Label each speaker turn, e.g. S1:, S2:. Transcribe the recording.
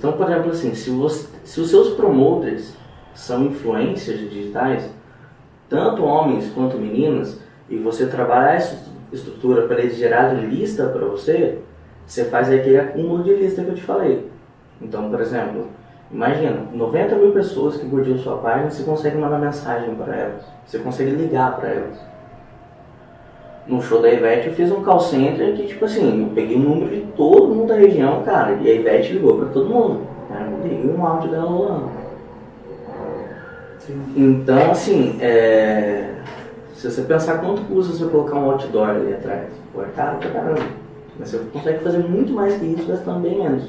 S1: Então, por exemplo, assim, se, você, se os seus promoters são influências digitais, tanto homens quanto meninas, e você trabalhar essa estrutura para eles gerarem lista para você, você faz aquele acúmulo de lista que eu te falei. Então, por exemplo, imagina, 90 mil pessoas que curtiram sua página, você consegue mandar mensagem para elas, você consegue ligar para elas. No show da Ivete eu fiz um call center que, tipo assim, eu peguei o número de todo mundo da região, cara, e a Ivete ligou para todo mundo. Né? Eu liguei um áudio dela rolando. Então, assim, é... se você pensar quanto custa você colocar um outdoor ali atrás, pô, é caro pra caramba. Mas você consegue fazer muito mais que isso gastando bem menos.